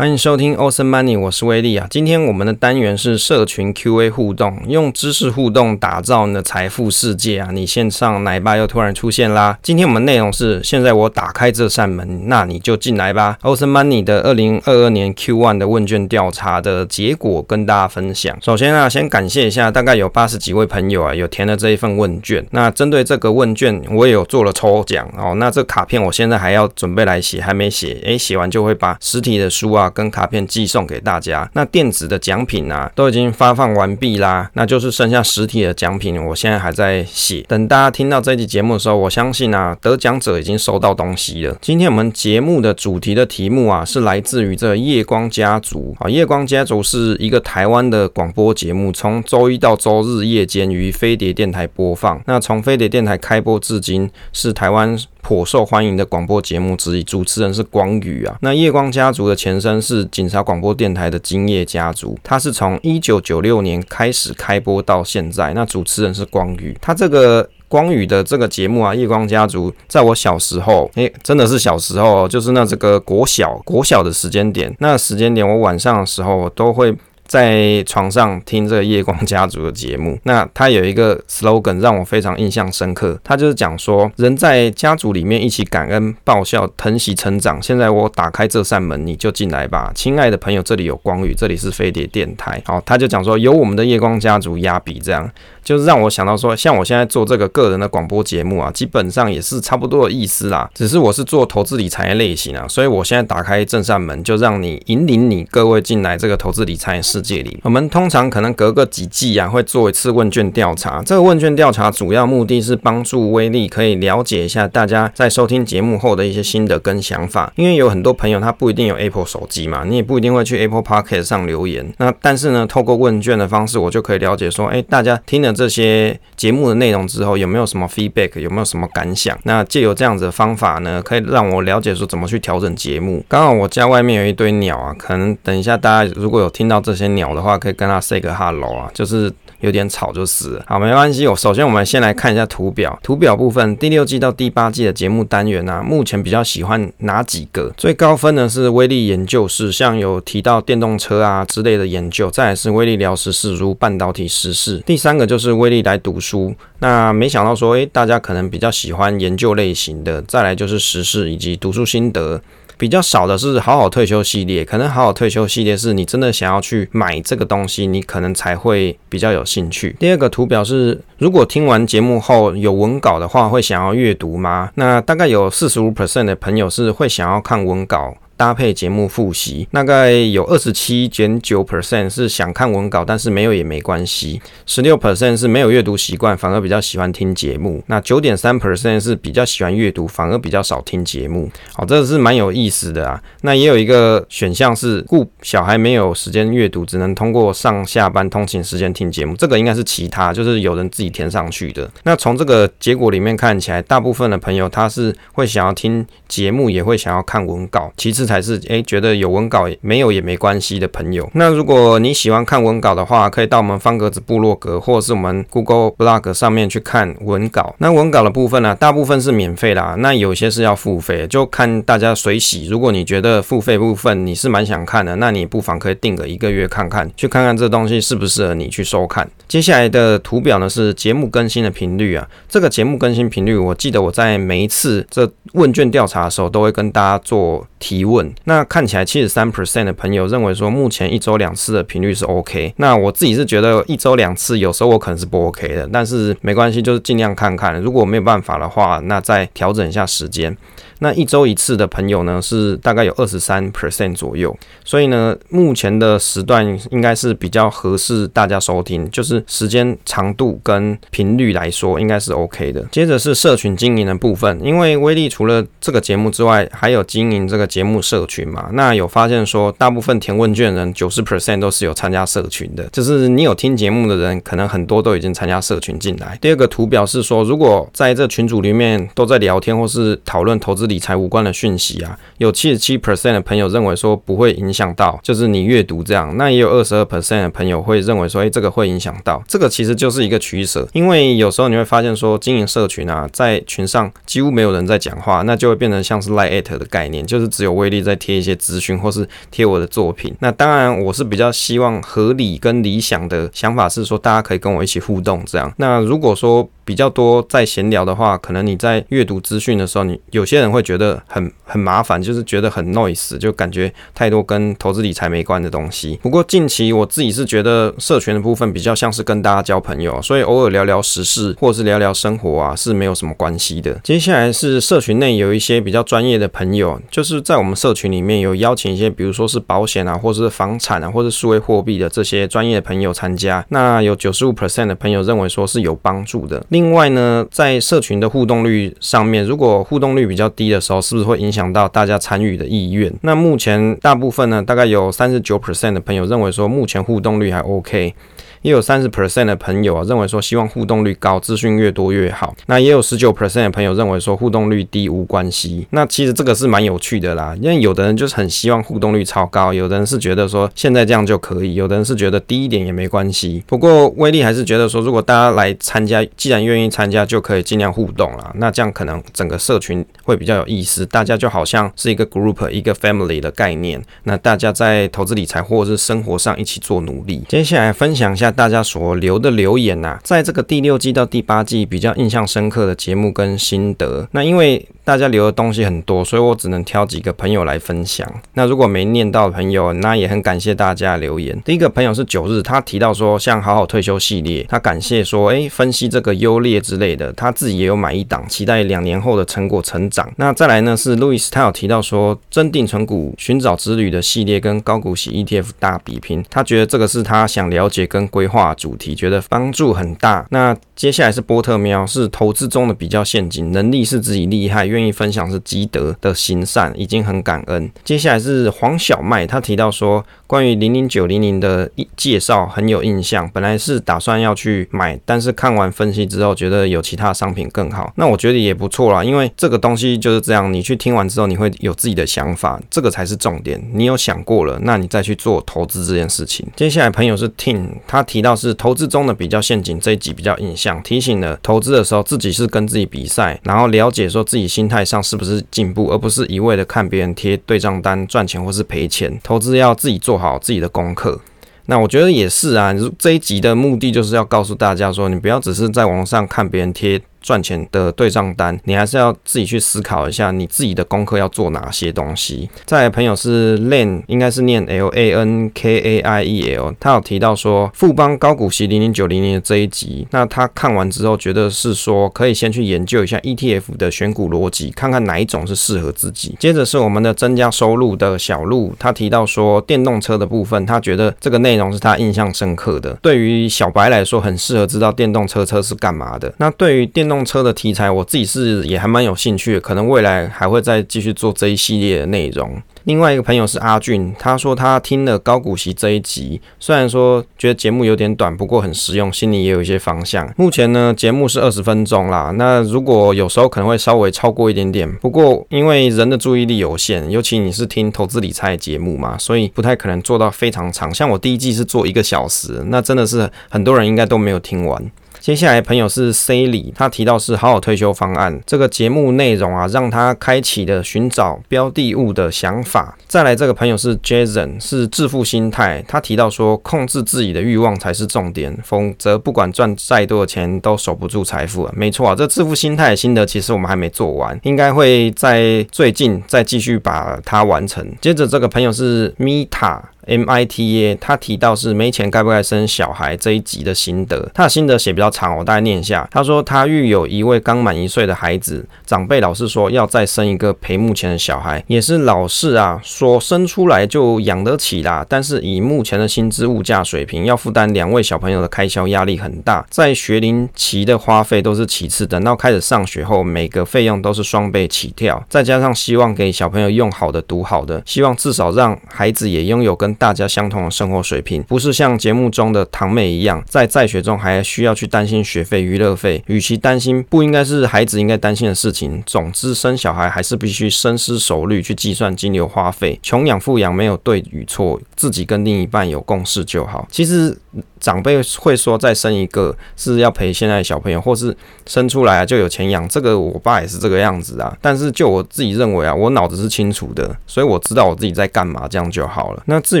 欢迎收听 Awesome Money，我是威利啊。今天我们的单元是社群 QA 互动，用知识互动打造你的财富世界啊！你线上奶爸又突然出现啦。今天我们内容是：现在我打开这扇门，那你就进来吧。Awesome Money 的二零二二年 Q1 的问卷调查的结果跟大家分享。首先啊，先感谢一下，大概有八十几位朋友啊，有填了这一份问卷。那针对这个问卷，我也有做了抽奖哦。那这卡片我现在还要准备来写，还没写。诶，写完就会把实体的书啊。跟卡片寄送给大家，那电子的奖品啊都已经发放完毕啦，那就是剩下实体的奖品，我现在还在写。等大家听到这期节目的时候，我相信啊，得奖者已经收到东西了。今天我们节目的主题的题目啊，是来自于这夜光家族啊。夜光家族是一个台湾的广播节目，从周一到周日夜间于飞碟电台播放。那从飞碟电台开播至今，是台湾。颇受欢迎的广播节目之一，主持人是光宇啊。那夜光家族的前身是警察广播电台的今夜家族，他是从一九九六年开始开播到现在。那主持人是光宇，他这个光宇的这个节目啊，夜光家族，在我小时候，诶、真的是小时候，就是那这个国小国小的时间点，那时间点我晚上的时候都会。在床上听这个夜光家族的节目，那他有一个 slogan 让我非常印象深刻，他就是讲说，人在家族里面一起感恩、爆笑、疼惜成长。现在我打开这扇门，你就进来吧，亲爱的朋友，这里有光宇，这里是飞碟电台。好，他就讲说，有我们的夜光家族压笔，这样就是让我想到说，像我现在做这个个人的广播节目啊，基本上也是差不多的意思啦，只是我是做投资理财类型啊，所以我现在打开这扇门，就让你引领你各位进来这个投资理财。世界里，我们通常可能隔个几季啊，会做一次问卷调查。这个问卷调查主要目的是帮助威力可以了解一下大家在收听节目后的一些心得跟想法。因为有很多朋友他不一定有 Apple 手机嘛，你也不一定会去 Apple Podcast 上留言。那但是呢，透过问卷的方式，我就可以了解说，哎，大家听了这些节目的内容之后，有没有什么 feedback，有没有什么感想？那借由这样子的方法呢，可以让我了解说怎么去调整节目。刚好我家外面有一堆鸟啊，可能等一下大家如果有听到这些。鸟的话可以跟他 say 个 hello 啊，就是有点吵就是了。好，没关系。我首先我们先来看一下图表，图表部分第六季到第八季的节目单元啊，目前比较喜欢哪几个？最高分呢是威力研究室，像有提到电动车啊之类的研究，再来是威力聊时事，如半导体时事。第三个就是威力来读书，那没想到说，诶，大家可能比较喜欢研究类型的，再来就是时事以及读书心得。比较少的是好好退休系列，可能好好退休系列是你真的想要去买这个东西，你可能才会比较有兴趣。第二个图表是，如果听完节目后有文稿的话，会想要阅读吗？那大概有四十五 percent 的朋友是会想要看文稿。搭配节目复习，大概有二十七点九 percent 是想看文稿，但是没有也没关系。十六 percent 是没有阅读习惯，反而比较喜欢听节目。那九点三 percent 是比较喜欢阅读，反而比较少听节目。好，这个是蛮有意思的啊。那也有一个选项是，顾小孩没有时间阅读，只能通过上下班通勤时间听节目。这个应该是其他，就是有人自己填上去的。那从这个结果里面看起来，大部分的朋友他是会想要听节目，也会想要看文稿。其次。才是诶，觉得有文稿没有也没关系的朋友。那如果你喜欢看文稿的话，可以到我们方格子部落格或者是我们 Google Blog 上面去看文稿。那文稿的部分呢、大部分是免费啦，那有些是要付费，就看大家随喜。如果你觉得付费部分你是蛮想看的，那你不妨可以订个一个月看看，去看看这东西适不适合你去收看。接下来的图表呢是节目更新的频率啊，这个节目更新频率，我记得我在每一次这问卷调查的时候都会跟大家做提问。那看起来七十三 percent 的朋友认为说，目前一周两次的频率是 OK。那我自己是觉得一周两次，有时候我可能是不 OK 的，但是没关系，就是尽量看看。如果没有办法的话，那再调整一下时间。那一周一次的朋友呢，是大概有二十三 percent 左右，所以呢，目前的时段应该是比较合适大家收听，就是时间长度跟频率来说，应该是 OK 的。接着是社群经营的部分，因为威力除了这个节目之外，还有经营这个节目社群嘛。那有发现说，大部分填问卷人九十 percent 都是有参加社群的，就是你有听节目的人，可能很多都已经参加社群进来。第二个图表是说，如果在这群组里面都在聊天或是讨论投资。理财无关的讯息啊，有七十七 percent 的朋友认为说不会影响到，就是你阅读这样，那也有二十二 percent 的朋友会认为说，哎，这个会影响到，这个其实就是一个取舍，因为有时候你会发现说，经营社群啊，在群上几乎没有人在讲话，那就会变成像是 LINE@ 的概念，就是只有威力在贴一些资讯或是贴我的作品。那当然，我是比较希望合理跟理想的想法是说，大家可以跟我一起互动这样。那如果说，比较多在闲聊的话，可能你在阅读资讯的时候，你有些人会觉得很很麻烦，就是觉得很 noise，就感觉太多跟投资理财没关的东西。不过近期我自己是觉得社群的部分比较像是跟大家交朋友，所以偶尔聊聊时事或是聊聊生活啊，是没有什么关系的。接下来是社群内有一些比较专业的朋友，就是在我们社群里面有邀请一些，比如说是保险啊，或者是房产啊，或者是数位货币的这些专业的朋友参加。那有九十五 percent 的朋友认为说是有帮助的。另外呢，在社群的互动率上面，如果互动率比较低的时候，是不是会影响到大家参与的意愿？那目前大部分呢，大概有三十九 percent 的朋友认为说，目前互动率还 OK。也有三十 percent 的朋友啊，认为说希望互动率高，资讯越多越好。那也有十九 percent 的朋友认为说互动率低无关系。那其实这个是蛮有趣的啦，因为有的人就是很希望互动率超高，有的人是觉得说现在这样就可以，有的人是觉得低一点也没关系。不过威力还是觉得说，如果大家来参加，既然愿意参加，就可以尽量互动啦。那这样可能整个社群会比较有意思，大家就好像是一个 group、一个 family 的概念。那大家在投资理财或者是生活上一起做努力。接下来分享一下。大家所留的留言呐、啊，在这个第六季到第八季比较印象深刻的节目跟心得，那因为。大家留的东西很多，所以我只能挑几个朋友来分享。那如果没念到的朋友，那也很感谢大家留言。第一个朋友是九日，他提到说，像好好退休系列，他感谢说，诶，分析这个优劣之类的，他自己也有买一档，期待两年后的成果成长。那再来呢是路易斯，他有提到说，增定存股寻找之旅的系列跟高股息 ETF 大比拼，他觉得这个是他想了解跟规划主题，觉得帮助很大。那接下来是波特喵，是投资中的比较陷阱，能力是自己厉害，愿意分享是积德的行善，已经很感恩。接下来是黄小麦，他提到说，关于零零九零零的介绍很有印象，本来是打算要去买，但是看完分析之后，觉得有其他商品更好。那我觉得也不错啦，因为这个东西就是这样，你去听完之后，你会有自己的想法，这个才是重点。你有想过了，那你再去做投资这件事情。接下来朋友是 Tim，他提到是投资中的比较陷阱，这一集比较印象。想提醒的投资的时候，自己是跟自己比赛，然后了解说自己心态上是不是进步，而不是一味的看别人贴对账单赚钱或是赔钱。投资要自己做好自己的功课。那我觉得也是啊，这一集的目的就是要告诉大家说，你不要只是在网上看别人贴。赚钱的对账单，你还是要自己去思考一下，你自己的功课要做哪些东西。再来朋友是 Lan，应该是念 L A N K A I E L，他有提到说富邦高股息零零九零零的这一集，那他看完之后觉得是说可以先去研究一下 ETF 的选股逻辑，看看哪一种是适合自己。接着是我们的增加收入的小路，他提到说电动车的部分，他觉得这个内容是他印象深刻的。对于小白来说，很适合知道电动车车是干嘛的。那对于电动车的题材，我自己是也还蛮有兴趣的，可能未来还会再继续做这一系列的内容。另外一个朋友是阿俊，他说他听了高股息这一集，虽然说觉得节目有点短，不过很实用，心里也有一些方向。目前呢，节目是二十分钟啦，那如果有时候可能会稍微超过一点点，不过因为人的注意力有限，尤其你是听投资理财节目嘛，所以不太可能做到非常长。像我第一季是做一个小时，那真的是很多人应该都没有听完。接下来朋友是 Sally，他提到是好好退休方案这个节目内容啊，让他开启了寻找标的物的想法。再来这个朋友是 Jason，是致富心态，他提到说控制自己的欲望才是重点，否则不管赚再多的钱都守不住财富啊。没错啊，这致富心态的心得其实我们还没做完，应该会在最近再继续把它完成。接着这个朋友是 Mita。MITA，他提到是没钱该不该生小孩这一集的心得，他的心得写比较长，我大概念一下。他说他育有一位刚满一岁的孩子，长辈老是说要再生一个陪目前的小孩，也是老是啊说生出来就养得起啦，但是以目前的薪资物价水平，要负担两位小朋友的开销压力很大，在学龄期的花费都是其次，等到开始上学后，每个费用都是双倍起跳，再加上希望给小朋友用好的读好的，希望至少让孩子也拥有跟大家相同的生活水平，不是像节目中的堂妹一样，在在学中还需要去担心学费、娱乐费。与其担心，不应该是孩子应该担心的事情。总之，生小孩还是必须深思熟虑去计算金流花费，穷养富养没有对与错，自己跟另一半有共识就好。其实。长辈会说再生一个是要陪现在的小朋友，或是生出来啊就有钱养，这个我爸也是这个样子啊。但是就我自己认为啊，我脑子是清楚的，所以我知道我自己在干嘛，这样就好了。那至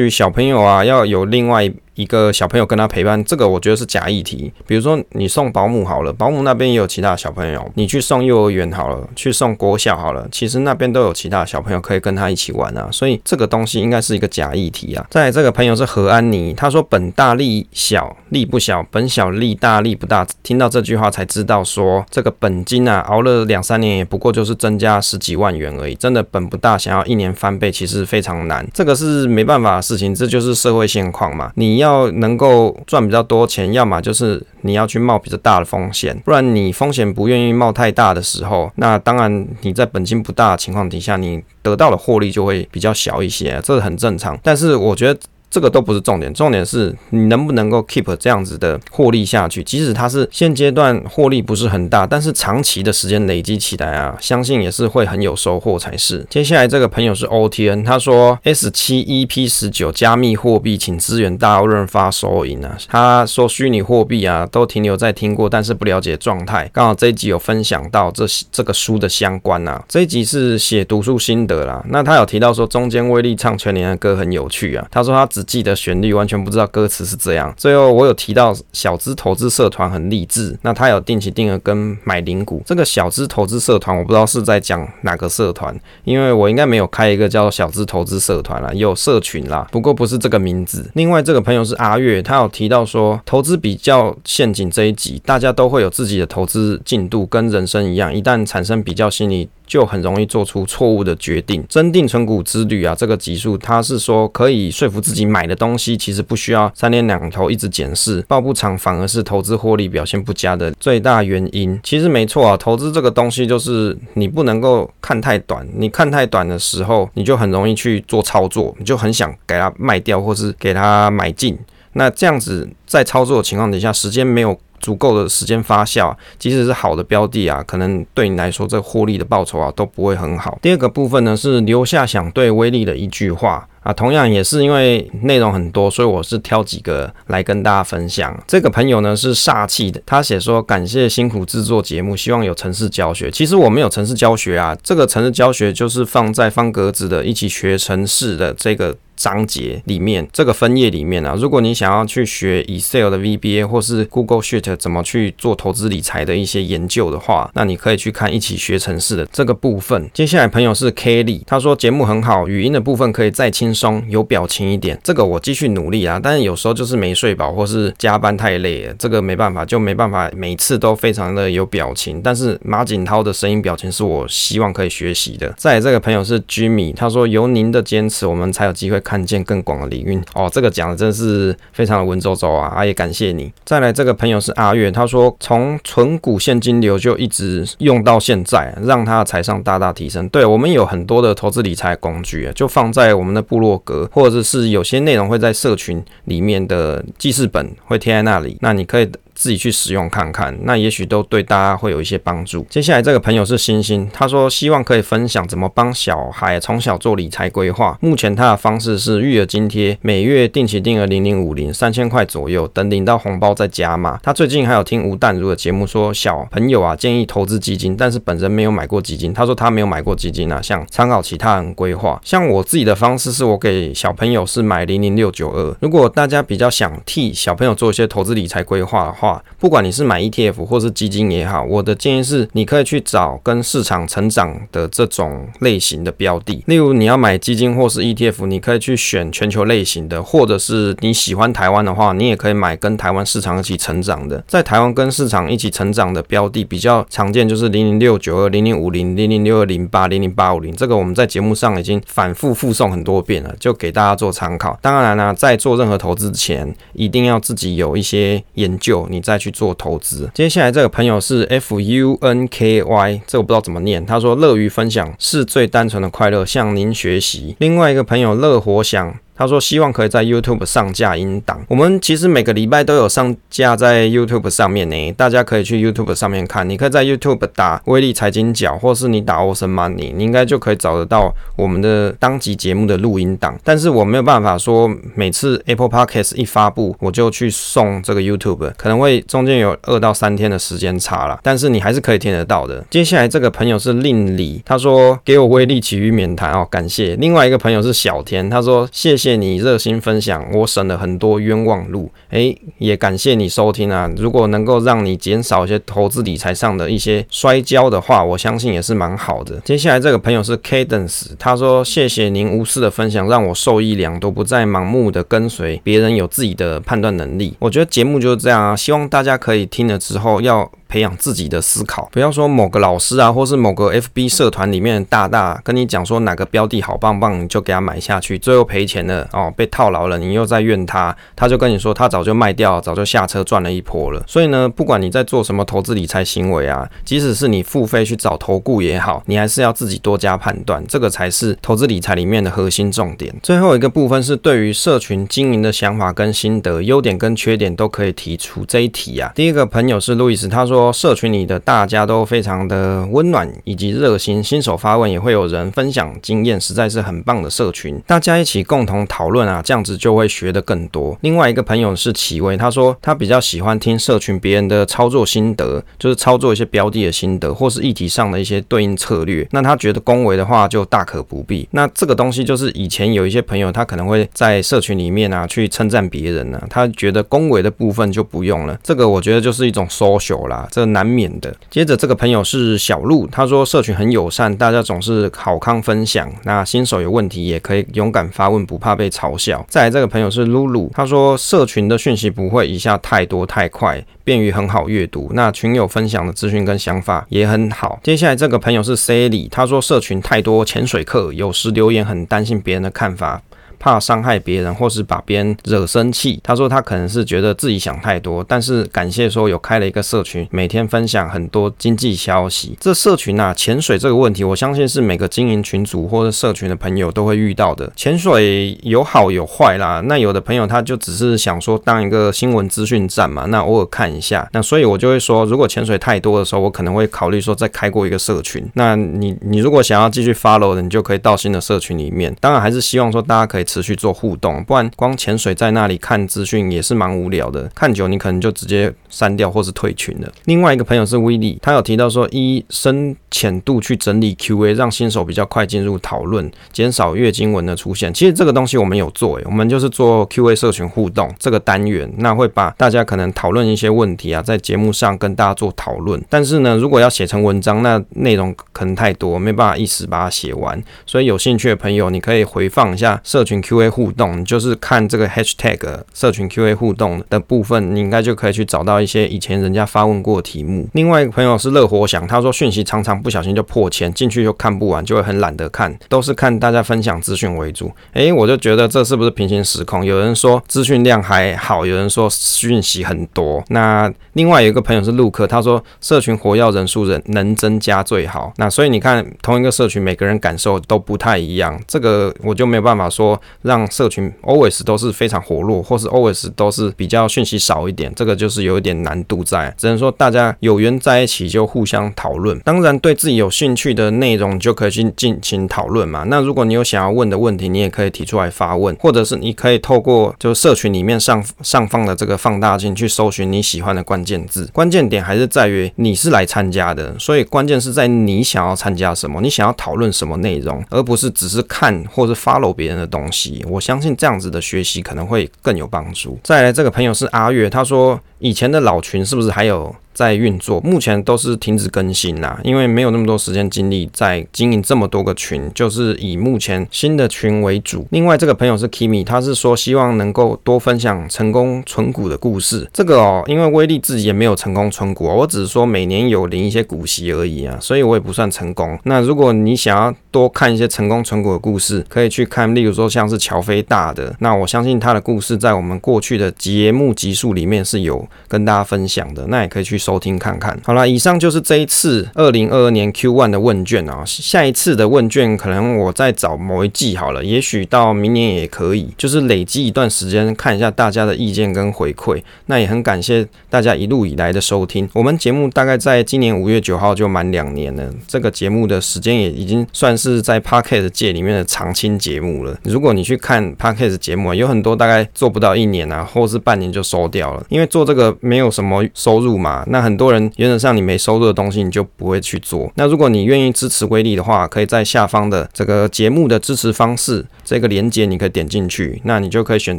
小朋友啊，要有另外一个小朋友跟他陪伴，这个我觉得是假议题。比如说你送保姆好了，保姆那边也有其他小朋友，你去送幼儿园好了，去送国小好了，其实那边都有其他小朋友可以跟他一起玩啊。所以这个东西应该是一个假议题啊。再来这个朋友是何安妮，他说本大利小，利不小，本小利大，利不大。听到这句话才知道说这个本金啊，熬了两三年也不过就是增加十几万元而已，真的本不大，想要一年翻倍其实非常难，这个是没办法的事情，这就是社会现况嘛。你要要能够赚比较多钱，要么就是你要去冒比较大的风险，不然你风险不愿意冒太大的时候，那当然你在本金不大的情况底下，你得到的获利就会比较小一些，这是很正常。但是我觉得。这个都不是重点，重点是你能不能够 keep 这样子的获利下去。即使它是现阶段获利不是很大，但是长期的时间累积起来啊，相信也是会很有收获才是。接下来这个朋友是 OTN，他说 S 七 EP 十九加密货币，请支援大润发收银啊。他说虚拟货币啊，都停留在听过，但是不了解状态。刚好这一集有分享到这这个书的相关啊，这一集是写读书心得啦。那他有提到说中间威力唱全年的歌很有趣啊，他说他只。只记得旋律，完全不知道歌词是这样。最后我有提到小资投资社团很励志，那他有定期定额跟买零股。这个小资投资社团我不知道是在讲哪个社团，因为我应该没有开一个叫小资投资社团啦，有社群啦，不过不是这个名字。另外这个朋友是阿月，他有提到说投资比较陷阱这一集，大家都会有自己的投资进度，跟人生一样，一旦产生比较心理。就很容易做出错误的决定。增定存股之旅啊，这个级数他是说可以说服自己买的东西，其实不需要三天两头一直检视，报不长反而是投资获利表现不佳的最大原因。其实没错啊，投资这个东西就是你不能够看太短，你看太短的时候，你就很容易去做操作，你就很想给它卖掉或是给它买进。那这样子在操作的情况底下，时间没有。足够的时间发酵，即使是好的标的啊，可能对你来说这获利的报酬啊都不会很好。第二个部分呢是留下想对威力的一句话啊，同样也是因为内容很多，所以我是挑几个来跟大家分享。这个朋友呢是煞气的，他写说感谢辛苦制作节目，希望有城市教学。其实我没有城市教学啊，这个城市教学就是放在方格子的一起学城市的这个。章节里面这个分页里面啊，如果你想要去学 Excel 的 VBA 或是 Google Sheet 怎么去做投资理财的一些研究的话，那你可以去看一起学程式的这个部分。接下来朋友是 Kelly，他说节目很好，语音的部分可以再轻松有表情一点。这个我继续努力啊，但是有时候就是没睡饱或是加班太累了，这个没办法，就没办法每次都非常的有表情。但是马景涛的声音表情是我希望可以学习的。再这个朋友是 Jimmy，他说有您的坚持，我们才有机会。看见更广的领域哦，这个讲的真是非常的文绉绉啊！啊，也感谢你。再来，这个朋友是阿月，他说从存股现金流就一直用到现在，让他的财商大大提升。对，我们有很多的投资理财工具啊，就放在我们的部落格，或者是有些内容会在社群里面的记事本会贴在那里，那你可以。自己去使用看看，那也许都对大家会有一些帮助。接下来这个朋友是星星，他说希望可以分享怎么帮小孩从小做理财规划。目前他的方式是育儿津贴，每月定期定额零零五零三千块左右，等领到红包再加码。他最近还有听吴淡如的节目，说小朋友啊建议投资基金，但是本人没有买过基金。他说他没有买过基金啊，想参考其他人规划。像我自己的方式是我给小朋友是买零零六九二。如果大家比较想替小朋友做一些投资理财规划的话，不管你是买 ETF 或是基金也好，我的建议是，你可以去找跟市场成长的这种类型的标的。例如，你要买基金或是 ETF，你可以去选全球类型的，或者是你喜欢台湾的话，你也可以买跟台湾市场一起成长的。在台湾跟市场一起成长的标的比较常见，就是零零六九二、零零五零、零零六二零八、零零八五零。这个我们在节目上已经反复复送很多遍了，就给大家做参考。当然呢，在做任何投资前，一定要自己有一些研究。你再去做投资。接下来这个朋友是 F U N K Y，这我不知道怎么念。他说乐于分享是最单纯的快乐，向您学习。另外一个朋友乐活想。他说希望可以在 YouTube 上架音档。我们其实每个礼拜都有上架在 YouTube 上面呢，大家可以去 YouTube 上面看。你可以在 YouTube 打威利财经角，或是你打 Awesome Money，你应该就可以找得到我们的当集节目的录音档。但是我没有办法说每次 Apple Podcast 一发布，我就去送这个 YouTube，可能会中间有二到三天的时间差了。但是你还是可以听得到的。接下来这个朋友是令李，他说给我威利奇遇免谈哦，感谢。另外一个朋友是小天，他说谢谢你热心分享，我省了很多冤枉路。诶，也感谢你收听啊。如果能够让你减少一些投资理财上的一些摔跤的话，我相信也是蛮好的。接下来这个朋友是 Cadence，他说谢谢您无私的分享，让我受益良多，不再盲目的跟随别人，有自己的判断能力。我觉得节目就是这样啊，希望大家可以听了之后要。培养自己的思考，不要说某个老师啊，或是某个 FB 社团里面的大大跟你讲说哪个标的好棒棒，你就给他买下去，最后赔钱了哦，被套牢了，你又在怨他，他就跟你说他早就卖掉，早就下车赚了一波了。所以呢，不管你在做什么投资理财行为啊，即使是你付费去找投顾也好，你还是要自己多加判断，这个才是投资理财里面的核心重点。最后一个部分是对于社群经营的想法跟心得，优点跟缺点都可以提出这一题啊。第一个朋友是路易斯，他说。说社群里的大家都非常的温暖以及热心，新手发问也会有人分享经验，实在是很棒的社群。大家一起共同讨论啊，这样子就会学得更多。另外一个朋友是奇威，他说他比较喜欢听社群别人的操作心得，就是操作一些标的的心得，或是议题上的一些对应策略。那他觉得恭维的话就大可不必。那这个东西就是以前有一些朋友他可能会在社群里面啊去称赞别人呢、他觉得恭维的部分就不用了。这个我觉得就是一种 social 啦。这难免的。接着这个朋友是小鹿，他说社群很友善，大家总是好康分享。那新手有问题也可以勇敢发问，不怕被嘲笑。再来这个朋友是露露，他说社群的讯息不会一下太多太快，便于很好阅读。那群友分享的资讯跟想法也很好。接下来这个朋友是 Sally，他说社群太多潜水客，有时留言很担心别人的看法。怕伤害别人，或是把别人惹生气。他说他可能是觉得自己想太多，但是感谢说有开了一个社群，每天分享很多经济消息。这社群啊，潜水这个问题，我相信是每个经营群组或者社群的朋友都会遇到的。潜水有好有坏啦，那有的朋友他就只是想说当一个新闻资讯站嘛，那偶尔看一下。那所以我就会说，如果潜水太多的时候，我可能会考虑说再开过一个社群。那你你如果想要继续 follow 的，你就可以到新的社群里面。当然还是希望说大家可以。持续做互动，不然光潜水在那里看资讯也是蛮无聊的。看久你可能就直接删掉或是退群了。另外一个朋友是威利，他有提到说，一深浅度去整理 Q&A，让新手比较快进入讨论，减少月经文的出现。其实这个东西我们有做，诶，我们就是做 Q&A 社群互动这个单元，那会把大家可能讨论一些问题啊，在节目上跟大家做讨论。但是呢，如果要写成文章，那内容可能太多，没办法一时把它写完。所以有兴趣的朋友，你可以回放一下社群。Q&A 互动，就是看这个 hashtag 社群 Q&A 互动的部分，你应该就可以去找到一些以前人家发问过的题目。另外一个朋友是乐活想，他说讯息常常不小心就破千，进去就看不完，就会很懒得看，都是看大家分享资讯为主。诶、我就觉得这是不是平行时空？有人说资讯量还好，有人说讯息很多。那另外有一个朋友是陆克，他说社群活跃人数人能增加最好。那所以你看，同一个社群，每个人感受都不太一样，这个我就没有办法说。让社群 always 都是非常活络，或是 always 都是比较讯息少一点，这个就是有一点难度在。只能说大家有缘在一起就互相讨论，当然对自己有兴趣的内容就可以去进行讨论嘛。那如果你有想要问的问题，你也可以提出来发问，或者是你可以透过就社群里面上上方的这个放大镜去搜寻你喜欢的关键字。关键点还是在于你是来参加的，所以关键是在你想要参加什么，你想要讨论什么内容，而不是只是看或是 follow 别人的东西。我相信这样子的学习可能会更有帮助。再来，这个朋友是阿月，他说以前的老群是不是还有？在运作，目前都是停止更新啦，因为没有那么多时间精力在经营这么多个群，就是以目前新的群为主。另外，这个朋友是 Kimi，他是说希望能够多分享成功存股的故事。这个哦，因为威利自己也没有成功存股，我只是说每年有领一些股息而已啊，所以我也不算成功。那如果你想要多看一些成功存股的故事，可以去看，例如说像是乔飞大的，那我相信他的故事在我们过去的节目集数里面是有跟大家分享的，那也可以去。收听看看。好了，以上就是这一次二零二二年 Q1 的问卷啊。下一次的问卷可能我再找某一季好了，也许到明年也可以，就是累积一段时间看一下大家的意见跟回馈。那也很感谢大家一路以来的收听。我们节目大概在今年五月九号就满两年了，这个节目的时间也已经算是在 Podcast 界里面的常青节目了。如果你去看 Podcast 节目，有很多大概做不到一年啊，或是半年就收掉了，因为做这个没有什么收入嘛。那很多人原则上你没收入的东西，你就不会去做。那如果你愿意支持威力的话，可以在下方的这个节目的支持方式这个连接，你可以点进去，那你就可以选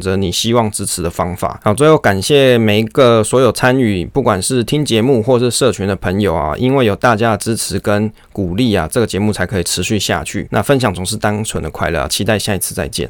择你希望支持的方法。好，最后感谢每一个所有参与，不管是听节目或是社群的朋友啊，因为有大家的支持跟鼓励啊，这个节目才可以持续下去。那分享总是单纯的快乐，期待下一次再见。